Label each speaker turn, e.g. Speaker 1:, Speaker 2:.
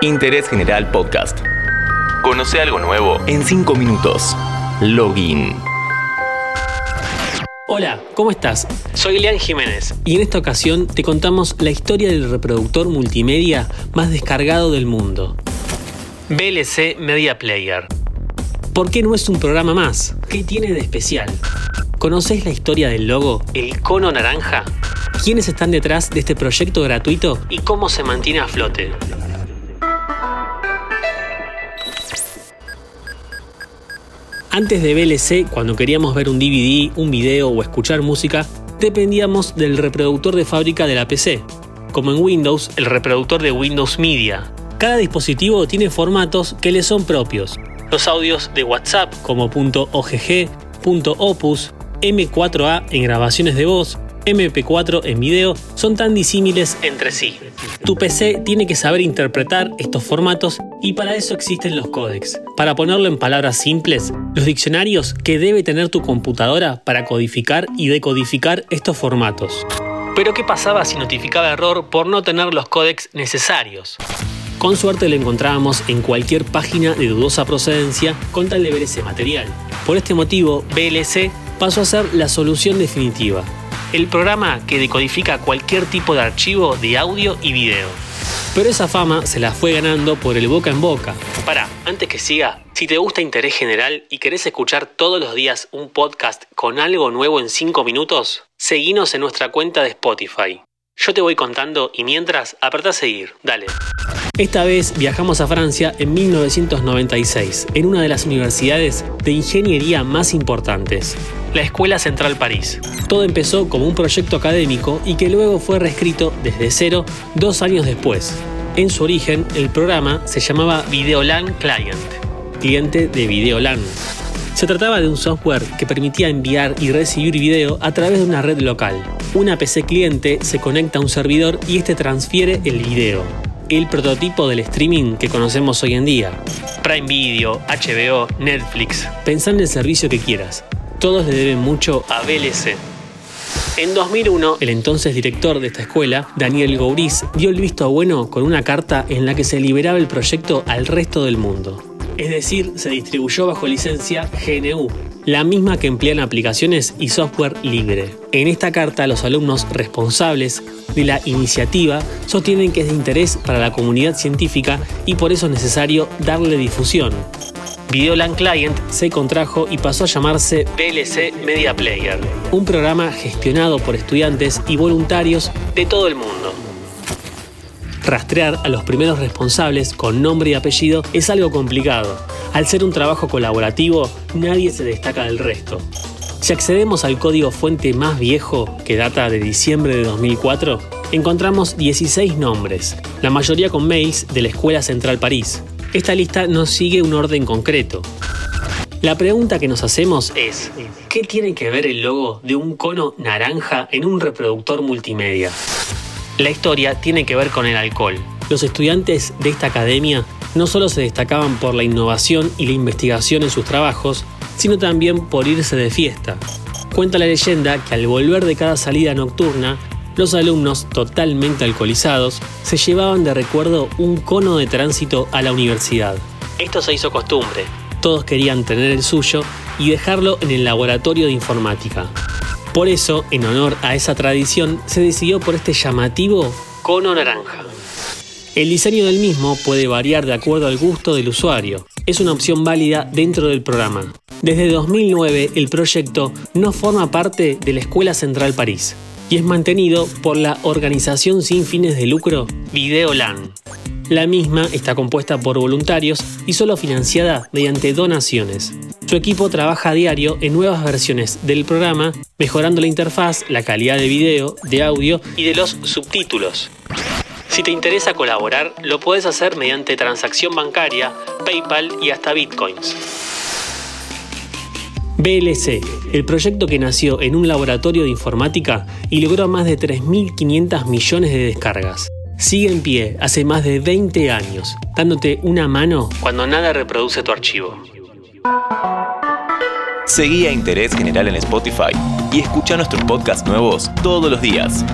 Speaker 1: Interés General Podcast. Conoce algo nuevo en 5 minutos. Login.
Speaker 2: Hola, ¿cómo estás? Soy Leán Jiménez y en esta ocasión te contamos la historia del reproductor multimedia más descargado del mundo. VLC Media Player. ¿Por qué no es un programa más? ¿Qué tiene de especial? ¿Conoces la historia del logo, el cono naranja? ¿Quiénes están detrás de este proyecto gratuito y cómo se mantiene a flote? Antes de VLC, cuando queríamos ver un DVD, un video o escuchar música, dependíamos del reproductor de fábrica de la PC, como en Windows, el reproductor de Windows Media. Cada dispositivo tiene formatos que le son propios. Los audios de WhatsApp como .ogg, .opus, M4A en grabaciones de voz, MP4 en video son tan disímiles entre sí. Tu PC tiene que saber interpretar estos formatos y para eso existen los códecs. Para ponerlo en palabras simples, los diccionarios que debe tener tu computadora para codificar y decodificar estos formatos. Pero ¿qué pasaba si notificaba error por no tener los códecs necesarios? Con suerte lo encontrábamos en cualquier página de dudosa procedencia con tal de ver ese material. Por este motivo, VLC pasó a ser la solución definitiva. El programa que decodifica cualquier tipo de archivo de audio y video. Pero esa fama se la fue ganando por el boca en boca. Para, antes que siga, si te gusta interés general y querés escuchar todos los días un podcast con algo nuevo en 5 minutos, seguinos en nuestra cuenta de Spotify. Yo te voy contando y mientras apretá seguir, dale. Esta vez viajamos a Francia en 1996, en una de las universidades de ingeniería más importantes, la Escuela Central París. Todo empezó como un proyecto académico y que luego fue reescrito desde cero dos años después. En su origen, el programa se llamaba Videolan Client, cliente de Videolan. Se trataba de un software que permitía enviar y recibir video a través de una red local. Una PC cliente se conecta a un servidor y este transfiere el video. El prototipo del streaming que conocemos hoy en día. Prime Video, HBO, Netflix. Pensá en el servicio que quieras. Todos le deben mucho a VLC. En 2001, el entonces director de esta escuela, Daniel Gouris, dio el visto bueno con una carta en la que se liberaba el proyecto al resto del mundo es decir, se distribuyó bajo licencia GNU, la misma que emplean aplicaciones y software libre. En esta carta, los alumnos responsables de la iniciativa sostienen que es de interés para la comunidad científica y por eso es necesario darle difusión. Videolan Client se contrajo y pasó a llamarse VLC Media Player, un programa gestionado por estudiantes y voluntarios de todo el mundo. Rastrear a los primeros responsables con nombre y apellido es algo complicado. Al ser un trabajo colaborativo, nadie se destaca del resto. Si accedemos al código fuente más viejo, que data de diciembre de 2004, encontramos 16 nombres, la mayoría con mails de la Escuela Central París. Esta lista no sigue un orden concreto. La pregunta que nos hacemos es, ¿qué tiene que ver el logo de un cono naranja en un reproductor multimedia? La historia tiene que ver con el alcohol. Los estudiantes de esta academia no solo se destacaban por la innovación y la investigación en sus trabajos, sino también por irse de fiesta. Cuenta la leyenda que al volver de cada salida nocturna, los alumnos, totalmente alcoholizados, se llevaban de recuerdo un cono de tránsito a la universidad. Esto se hizo costumbre. Todos querían tener el suyo y dejarlo en el laboratorio de informática. Por eso, en honor a esa tradición, se decidió por este llamativo cono naranja. El diseño del mismo puede variar de acuerdo al gusto del usuario. Es una opción válida dentro del programa. Desde 2009 el proyecto no forma parte de la Escuela Central París y es mantenido por la organización sin fines de lucro Videolan. La misma está compuesta por voluntarios y solo financiada mediante donaciones. Su equipo trabaja a diario en nuevas versiones del programa, mejorando la interfaz, la calidad de video, de audio y de los subtítulos. Si te interesa colaborar, lo puedes hacer mediante transacción bancaria, PayPal y hasta Bitcoins. BLC, el proyecto que nació en un laboratorio de informática y logró más de 3.500 millones de descargas. Sigue en pie hace más de 20 años, dándote una mano cuando nada reproduce tu archivo.
Speaker 1: Seguí a Interés General en Spotify y escucha nuestros podcasts nuevos todos los días.